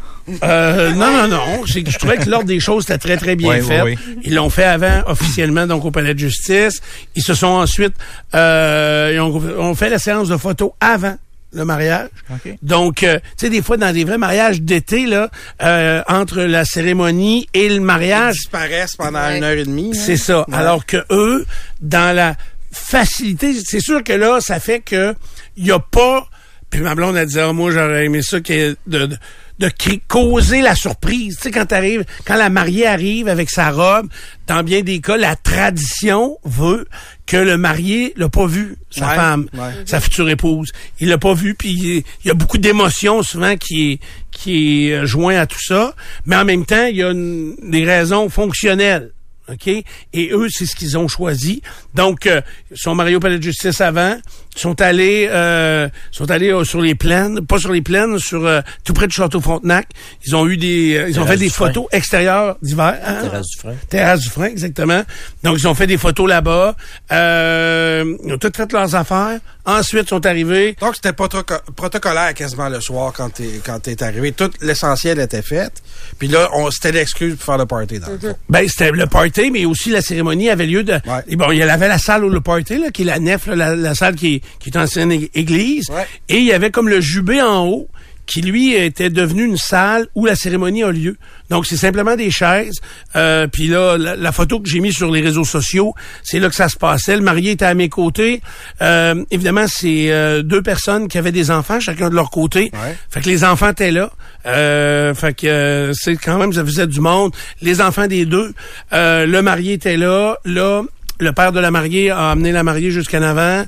Euh, non, non, non. C'est je trouvais que l'ordre des choses était très, très bien Oui, fait. oui, Ils l'ont fait avant, officiellement, donc au palais de justice. Ils se sont ensuite... Euh, ils ont, ont fait la séance de photos avant le mariage. OK. Donc, euh, tu sais, des fois, dans des vrais mariages d'été, là, euh, entre la cérémonie et le Ils mariage, disparaissent pendant Ouais. une heure et demie. hein. c'est ça. Ouais. Alors que eux, dans la facilité, c'est sûr que là, ça fait que il y a pas. Puis ma blonde a dit, ah, moi j'aurais aimé ça qu'il y ait de, de, de causer la surprise. Tu sais, quand t'arrives, quand la mariée arrive avec sa robe, dans bien des cas, la tradition veut que le marié l'a pas vu, sa Ouais, femme, ouais. sa future épouse. Il l'a pas vu, puis il y a beaucoup d'émotions souvent qui est, qui est euh, joint à tout ça. Mais en même temps, il y a une- des raisons fonctionnelles. OK? Et eux, c'est ce qu'ils ont choisi. Donc, euh, ils sont mariés au palais de justice avant. Sont allés, euh, sont allés euh, sur les plaines, pas sur les plaines, sur euh, tout près de Château Frontenac. Ils ont eu des, euh, ils ont fait des Frein. photos extérieures d'hiver. hein? Terrasse du Frein. Terrasse du Frein, exactement. Donc, ils ont fait des photos là-bas. Euh, ils ont tout fait leurs affaires. Ensuite, ils sont arrivés. Donc, c'était protoco- protocolaire quasiment le soir quand t'es, quand t'es arrivé. Tout l'essentiel était fait. Puis là, on, c'était l'excuse pour faire le party dans le fond. Ben, c'était le party, mais aussi la cérémonie avait lieu de. Ouais. Et bon, il y avait la salle où le party, là, qui est la nef, là, la, la salle qui est, qui est ancienne église. Ouais. Et il y avait comme le jubé en haut, qui lui était devenu une salle où la cérémonie a lieu. Donc, c'est simplement des chaises. Euh, puis là, la, la photo que j'ai mise sur les réseaux sociaux, c'est là que ça se passait. Le marié était à mes côtés. Euh, évidemment, c'est euh, deux personnes qui avaient des enfants, chacun de leur côté. Ouais. Fait que les enfants étaient là. Euh, fait que euh, c'est quand même, ça faisait du monde. Les enfants des deux. Euh, le marié était là. Là, le père de la mariée a amené la mariée jusqu'en avant.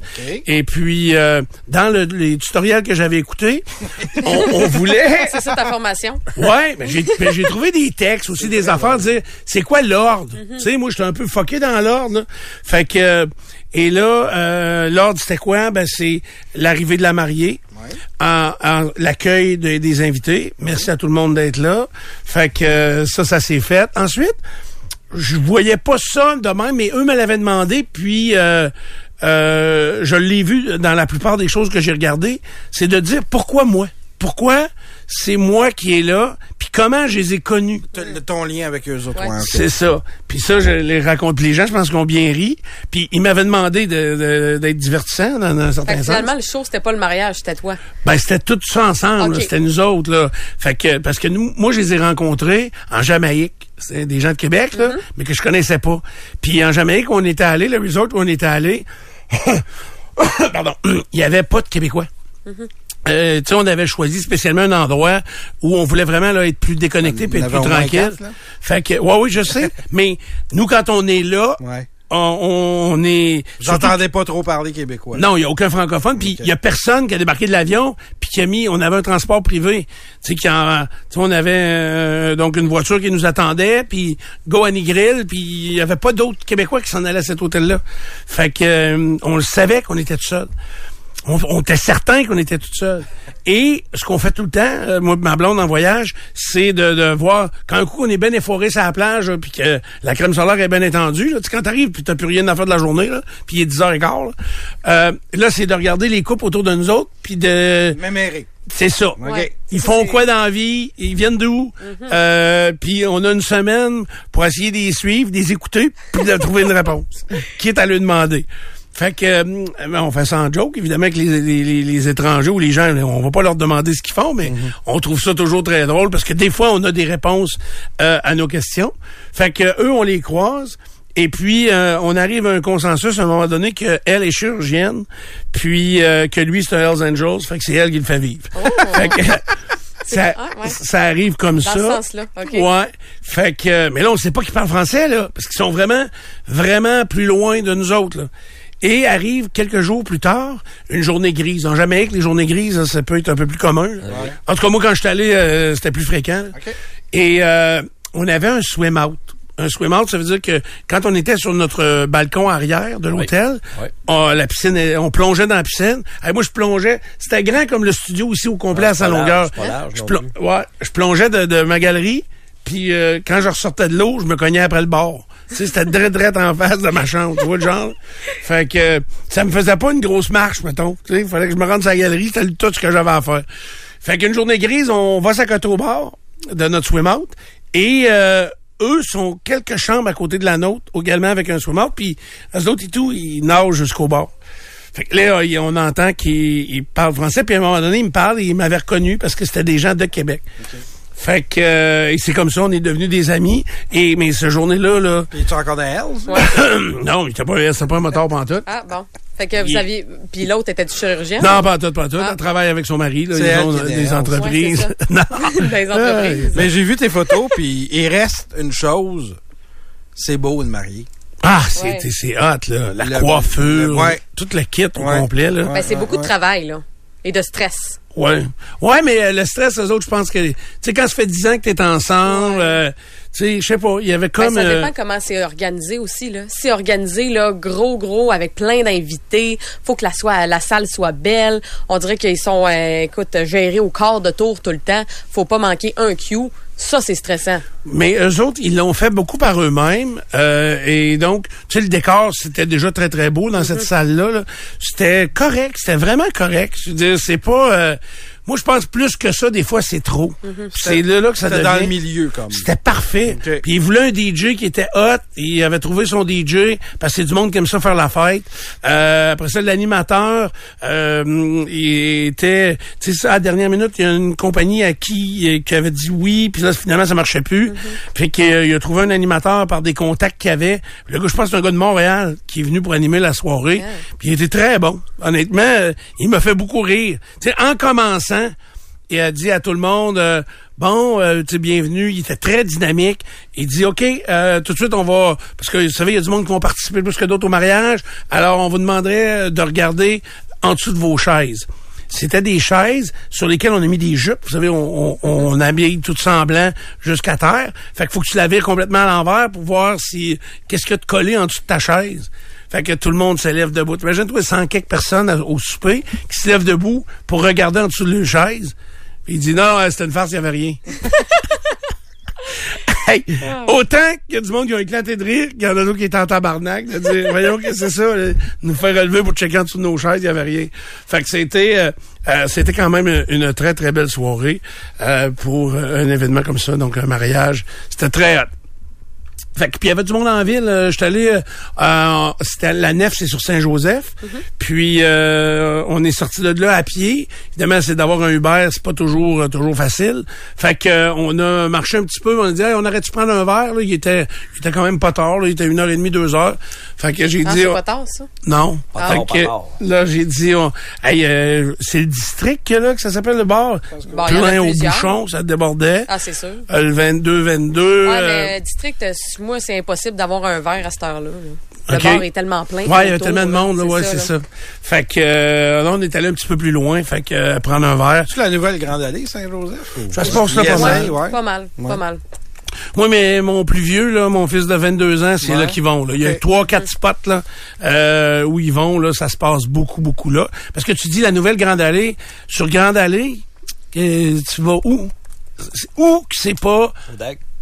Et puis, euh, dans le, les tutoriels que j'avais écoutés, on, on voulait... C'est ça ta formation? Ouais, mais j'ai j'ai trouvé des textes aussi, des affaires, dire c'est quoi l'ordre? Tu sais, moi, j'étais un peu foqué dans l'ordre. là. Fait que euh, et là, euh, l'ordre c'était quoi? Ben c'est l'arrivée de la mariée, en, en- l'accueil de- des invités. Merci à tout le monde d'être là. Fait que euh, ça, ça s'est fait. Ensuite, je voyais pas ça de même, mais eux me l'avaient demandé, puis euh, euh, je l'ai vu dans la plupart des choses que j'ai regardées, c'est de dire pourquoi moi? Pourquoi c'est moi qui est là, puis comment je les ai connus? Ton lien avec eux autres. Ouais. ouais, ok. C'est ça. Puis ça, je les raconte. Les gens, je pense qu'ils ont bien ri. Puis ils m'avaient demandé de- de- d'être divertissant dans un certain sens. finalement, le show, c'était pas le mariage, c'était toi. Ben, c'était tout ça ensemble. C'était nous autres, là. Fait que, parce que nous, moi, je les ai rencontrés en Jamaïque. C'est des gens de Québec, là, mais que je connaissais pas. Puis en Jamaïque, on était allé, le resort où on était allé, pardon, il y avait pas de Québécois. Tu sais, on avait choisi spécialement un endroit où on voulait vraiment là, être plus déconnecté puis être plus tranquille. fait que, ouais, oui, je sais. mais nous, quand on est là, Ouais. on, on est. surtout J'entendais pas trop parler québécois. non, il y a aucun francophone. Puis il y a personne qui a débarqué de l'avion puis qui a mis. On avait un transport privé. Tu sais, qui en- tu sais, on avait euh, donc une voiture qui nous attendait. Puis go à Nigril. Puis il y avait pas d'autres Québécois qui s'en allaient à cet hôtel-là. Fait que euh, on le savait qu'on était tout seul. On, on était certain qu'on était tout seul. Et ce qu'on fait tout le temps, euh, moi et ma blonde en voyage, c'est de, de voir quand un coup on est bien efforé sur la plage, là, puis que la crème solaire est bien étendue. Là, tu sais, quand t'arrives, puis t'as plus rien à faire de la journée, là, puis il est 10h15. Là, euh, là c'est de regarder les couples autour de nous autres, puis de... Même. C'est ça. Ouais. Ils font quoi dans la vie? Ils viennent d'où? Euh, puis on a une semaine pour essayer de les suivre, de les écouter, puis de trouver une réponse. Quitte à lui demander. Fait que euh, ben, on fait ça en joke, évidemment que les, les, les- les étrangers ou les gens, on va pas leur demander ce qu'ils font, mais on trouve ça toujours très drôle parce que des fois on a des réponses euh, à nos questions. Fait que eux on les croise. Et puis, euh, on arrive à un consensus à un moment donné qu'elle est chirurgienne, puis euh, que lui, c'est un Hells Angels, fait que c'est elle qui le fait vivre. Fait que ça, Ah, ouais. ça arrive comme Dans ça. ce sens-là, OK. Ouais. Fait que, mais là, on sait pas qu'ils parlent français, là, parce qu'ils sont vraiment, vraiment plus loin de nous autres, là. Et arrive quelques jours plus tard, une journée grise. En Jamaïque, les journées grises, ça peut être un peu plus commun. là. En tout cas, moi, quand je suis allé, euh, c'était plus fréquent. là. OK. Et euh, on avait un swim out. Un swim out, ça veut dire que quand on était sur notre balcon arrière de l'hôtel, Oui. la piscine, on plongeait dans la piscine. Et moi, je plongeais. C'était grand comme le studio ici au complet Ah, à sa longueur. large, c'est pas large je, non plon- ouais, je plongeais de, de ma galerie. Puis euh, quand je ressortais de l'eau, je me cognais après le bord. C'était direct, direct en face de ma chambre, tu vois le genre. Fait que ça me faisait pas une grosse marche, mettons. Tu sais, il fallait que je me rende sur la galerie, c'était tout ce que j'avais à faire. Fait qu'une journée grise, on va s'accoter au bord de notre swim out et euh, eux sont quelques chambres à côté de la nôtre, également avec un swim out, puis eux autres et tout, ils nagent jusqu'au bord. Fait que là, il- on entend qu'ils ils parlent français, puis à un moment donné, ils me parlent et ils m'avaient reconnu parce que c'était des gens de Québec. Fait que euh, c'est comme ça, on est devenus des amis. Et mais ce journée-là, là, Puis tu encore dans Hells? non, il était pas, c'était pas un moteur pantoute. Ah, bon. Fait que vous Il- aviez. Puis l'autre était du chirurgien? Non, pas tout, pas tout. Ah. Elle travaille avec son mari. Là, C'est ils elle ont qui est des entreprises. Ouais, non. Les entreprises. Mais j'ai vu tes photos, puis il reste une chose. C'est beau, une mariée. Ah, c'est Ouais. c'est hot, là. La Le- coiffure, le- ouais. tout le kit au Ouais. complet, là. Ben, c'est Ouais, beaucoup de ouais. travail, là. Et de stress. Ouais. Ouais, mais euh, le stress, eux autres, je pense que... Tu sais, quand ça fait 10 ans que t'es ensemble, euh, Tu sais, je sais pas, il y avait Ben, comme... ça euh, dépend comment c'est organisé aussi. Là. C'est organisé, là, gros, gros, avec plein d'invités, faut que la, soit, la salle soit belle. On dirait qu'ils sont, euh, écoute, gérés au quart de tour tout le temps. Faut pas manquer un cue. Ça, c'est stressant. Mais eux autres, ils l'ont fait beaucoup par eux-mêmes. euh, et donc, tu sais, le décor, c'était déjà très, très beau dans cette salle-là. là. C'était correct. C'était vraiment correct. Je veux dire, c'est pas... euh, moi, je pense plus que ça, des fois, c'est trop. C'est là, là que ça C'était devient... dans le milieu, comme. C'était parfait. Puis il voulait un DJ qui était hot. Il avait trouvé son DJ parce que c'est du monde qui aime ça faire la fête. Euh, après ça, l'animateur, euh, il était... Tu sais, à la dernière minute, il y a une compagnie à qui, euh, qui avait dit oui. Puis là, finalement, ça marchait plus. Puis qu'il a- il a trouvé un animateur par des contacts qu'il avait. Le gars, je pense, c'est un gars de Montréal qui est venu pour animer la soirée. Puis il était très bon. Honnêtement, euh, il m'a fait beaucoup rire. Tu sais, en commençant, il a dit à tout le monde euh, bon euh, tu bienvenue il était très dynamique il dit ok euh, tout de suite on va parce que vous savez il y a du monde qui vont participer plus que d'autres au mariage alors on vous demanderait euh, de regarder en dessous de vos chaises c'était des chaises sur lesquelles on a mis des jupes. Vous savez, on, habille tout semblant jusqu'à terre. Fait qu'il faut que tu la vires complètement à l'envers pour voir si qu'est-ce qu'il y a de collé en dessous de ta chaise. Fait que tout le monde se lève debout. Imagine-toi 100 quelques personnes au souper qui se lèvent debout pour regarder en dessous de leur chaise. Puis il dit non, euh, c'était une farce, il n'y avait rien. Hey, autant qu'il y a du monde qui ont éclaté de rire, qu'il y en a d'autres qui étaient en tabarnak, de dire, voyons que c'est ça, là, nous faire relever pour checker en dessous de nos chaises, il n'y avait rien. Fait que c'était, euh, euh, c'était quand même une, une très, très belle soirée euh, pour euh, un événement comme ça, donc un mariage. C'était très hot. Fait que puis il y avait du monde en ville. Euh, J'étais allé, euh, euh, c'était la nef, c'est sur Saint-Joseph. Puis euh, on est sorti de là à pied. Évidemment, c'est d'avoir un Uber, c'est pas toujours euh, toujours facile. Fait que on a marché un petit peu. On a dit, Hey, on aurait dû prendre un verre. Là? Il était, il était quand même pas tard. Là. Il était une heure et demie, deux heures. Fait que j'ai Ah, dit, c'est oh, pas tard, ça? non. Pas tard, pas tard. là, j'ai dit, on- hey, euh, c'est le district que, là que ça s'appelle le bar? Bon, Plein au bouchon, ça débordait. Ah, c'est sûr. Euh, le 22, 22. Ouais, euh, mais district, moi, c'est impossible d'avoir un verre à cette heure-là. là. Le Ok. bar est tellement plein. Ouais, il y autour, tellement de monde, là, ouais, c'est ça. Fait que euh, là, on est allé un petit peu plus loin, fait que euh, prendre un verre. C'est la nouvelle Grande Allée, Saint-Joseph? ou- Ça se passe là pas mal. ouais. Pas mal, Ouais. pas mal. Moi, mais mon plus vieux, là, mon fils de 22 ans, c'est Ouais. là qu'ils vont. Là. Il y a trois, quatre spots là euh, où ils vont. Là, ça se passe beaucoup, beaucoup là. Parce que tu dis la nouvelle Grande Allée. Sur Grande Allée, euh, tu vas où? Où que c'est pas,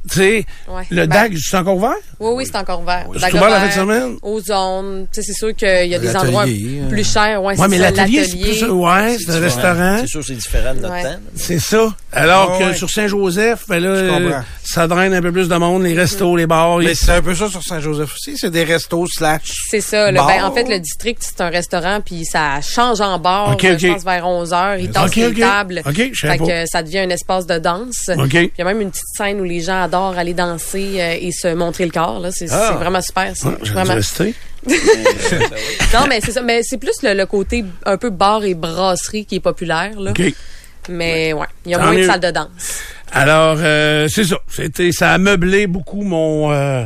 sais, Ouais. le Ben, DAG, c'est encore ouvert? Oui, oui, c'est encore ouvert. C'est ouvert la fin de semaine? Aux zones. Tu sais, c'est sûr qu'il y a des endroits euh. plus chers. Ouais, Ouais, c'est mais l'atelier, c'est plus, ouais, c'est un restaurant. C'est sûr, c'est différent de notre Ouais. temps. C'est ça. Alors que ouais. sur Saint-Joseph, ben là, euh, ça draine un peu plus de monde, les restos, les bars. Mais c'est un peu ça sur Saint-Joseph aussi. C'est des restos slash. C'est ça. Là, ben, en fait, le district, c'est un restaurant, puis ça change en bar. Ok, euh, ok. Je pense vers 11 heures. Ils tassent les tables. Ok, je savais fait que ça devient un espace de danse. OK. Il y a même une petite scène où les gens adorent aller danser euh, et se montrer le corps. Là. C'est, Ah. c'est vraiment super. j'ai vraiment. rester. Non, mais c'est ça. Mais c'est plus le, le côté un peu bar et brasserie qui est populaire. Là. Mais ouais, il y a Tant moins de salles de danse. Alors, euh, c'est ça. C'était, ça a meublé beaucoup mon euh,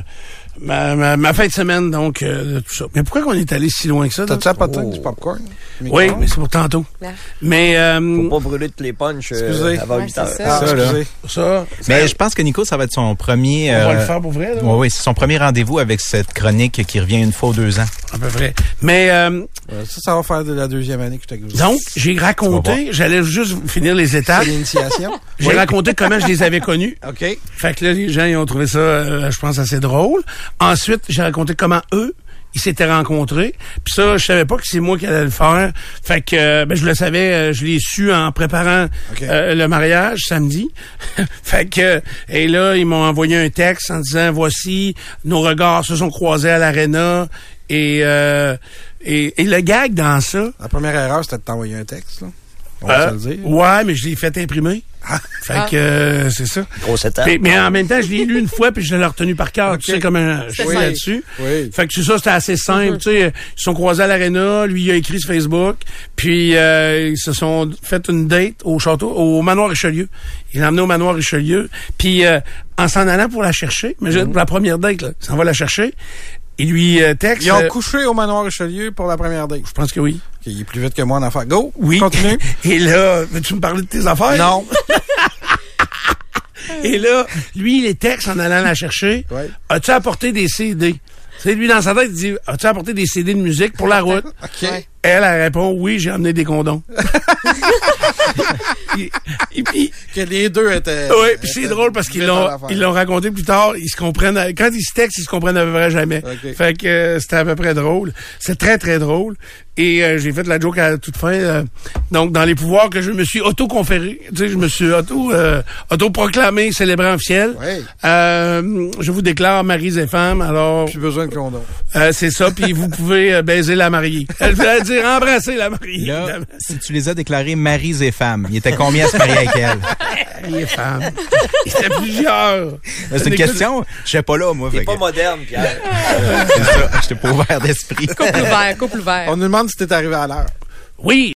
ma, ma, ma fin de semaine, donc euh, de tout ça. Mais pourquoi qu'on est allé si loin que ça? T'as-tu apporté du popcorn? Oui, mais c'est pour tantôt. Ouais. Mais euh, Faut pas brûler tous les punchs euh, Excusez. avant Ouais, 8 c'est heures. ça. Ah, Ça, là. excusez. ça, Mais je pense que Nico, ça va être son premier. on va euh, le faire pour vrai. Là, Oui, oui, c'est son premier rendez-vous avec cette chronique qui revient une fois aux deux ans. À peu près. Mais euh, Ça, ça va faire de la deuxième année que je t'ai donc, j'ai raconté, j'allais juste finir les étapes. C'est l'initiation. J'ai raconté comment je les avais connus. OK. Fait que là, les gens, ils ont trouvé ça, euh, je pense, assez drôle. Ensuite, j'ai raconté comment eux, ils s'étaient rencontrés. Puis ça, je savais pas que c'est moi qui allais le faire. Fait que, euh, ben, je le savais, euh, je l'ai su en préparant euh, le mariage samedi. fait que, et là, ils m'ont envoyé un texte en disant, voici, nos regards se sont croisés à l'aréna. Et, euh, et, et le gag dans ça, La première erreur, c'était de t'envoyer un texte. Là. On euh, va se le dire. ouais, mais je l'ai fait imprimer. Fait Ah. que, euh, c'est ça. Grosse étape. Mais, mais en même temps, je l'ai lu une fois puis je l'ai retenu par cœur. Tu sais comment je C'est suis là-dessus. Oui. Fait que c'est ça, c'était assez simple. Tu sais, ils se sont croisés à l'aréna, lui il a écrit sur Facebook, puis euh, ils se sont fait une date au château, au manoir Richelieu. Il l'a emmené au manoir Richelieu, puis euh, en s'en allant pour la chercher, imagine pour la première date, là, s'en va la chercher. Il lui euh, texte. Ils ont euh, couché au manoir Richelieu pour la première date. je pense que oui. Il est plus vite que moi en affaires. Go! Oui. Continue. Et là, veux-tu me parler de tes affaires? non. Et là, lui, il les texte en allant la chercher. Ouais. As-tu apporté des CD? C'est lui, dans sa tête, il dit, as-tu apporté des CD de musique pour la route? OK. Elle, elle répond, oui, j'ai amené des condoms. et, et puis, Que les deux étaient. oui, puis c'est drôle parce qu'ils l'ont, ils l'ont raconté plus tard. Ils se comprennent. Quand ils se textent, ils se comprennent à peu près jamais. Ok. Fait que euh, c'était à peu près drôle. C'est très très drôle. Et euh, j'ai fait la joke à toute fin. euh, donc dans les pouvoirs que je me suis auto-conféré, tu sais, je me suis auto euh, auto-proclamé célébrant officiel. Oui. Euh, je vous déclare mari et femme. Alors Plus besoin de condom. euh, c'est ça. Puis vous pouvez euh, baiser la mariée. Elle dire embrasser la mariée. Là, évidemment. si tu les as déclarés maris et femmes, il était combien à se marier avec elle? Mari et femme. C'était plusieurs. C'est une question, je sais pas là, moi. T'es pas que- moderne, Pierre. C'est ça, j'étais pas ouvert d'esprit. Couple ouvert, couple ouvert. On nous demande si t'es arrivé à l'heure. Oui.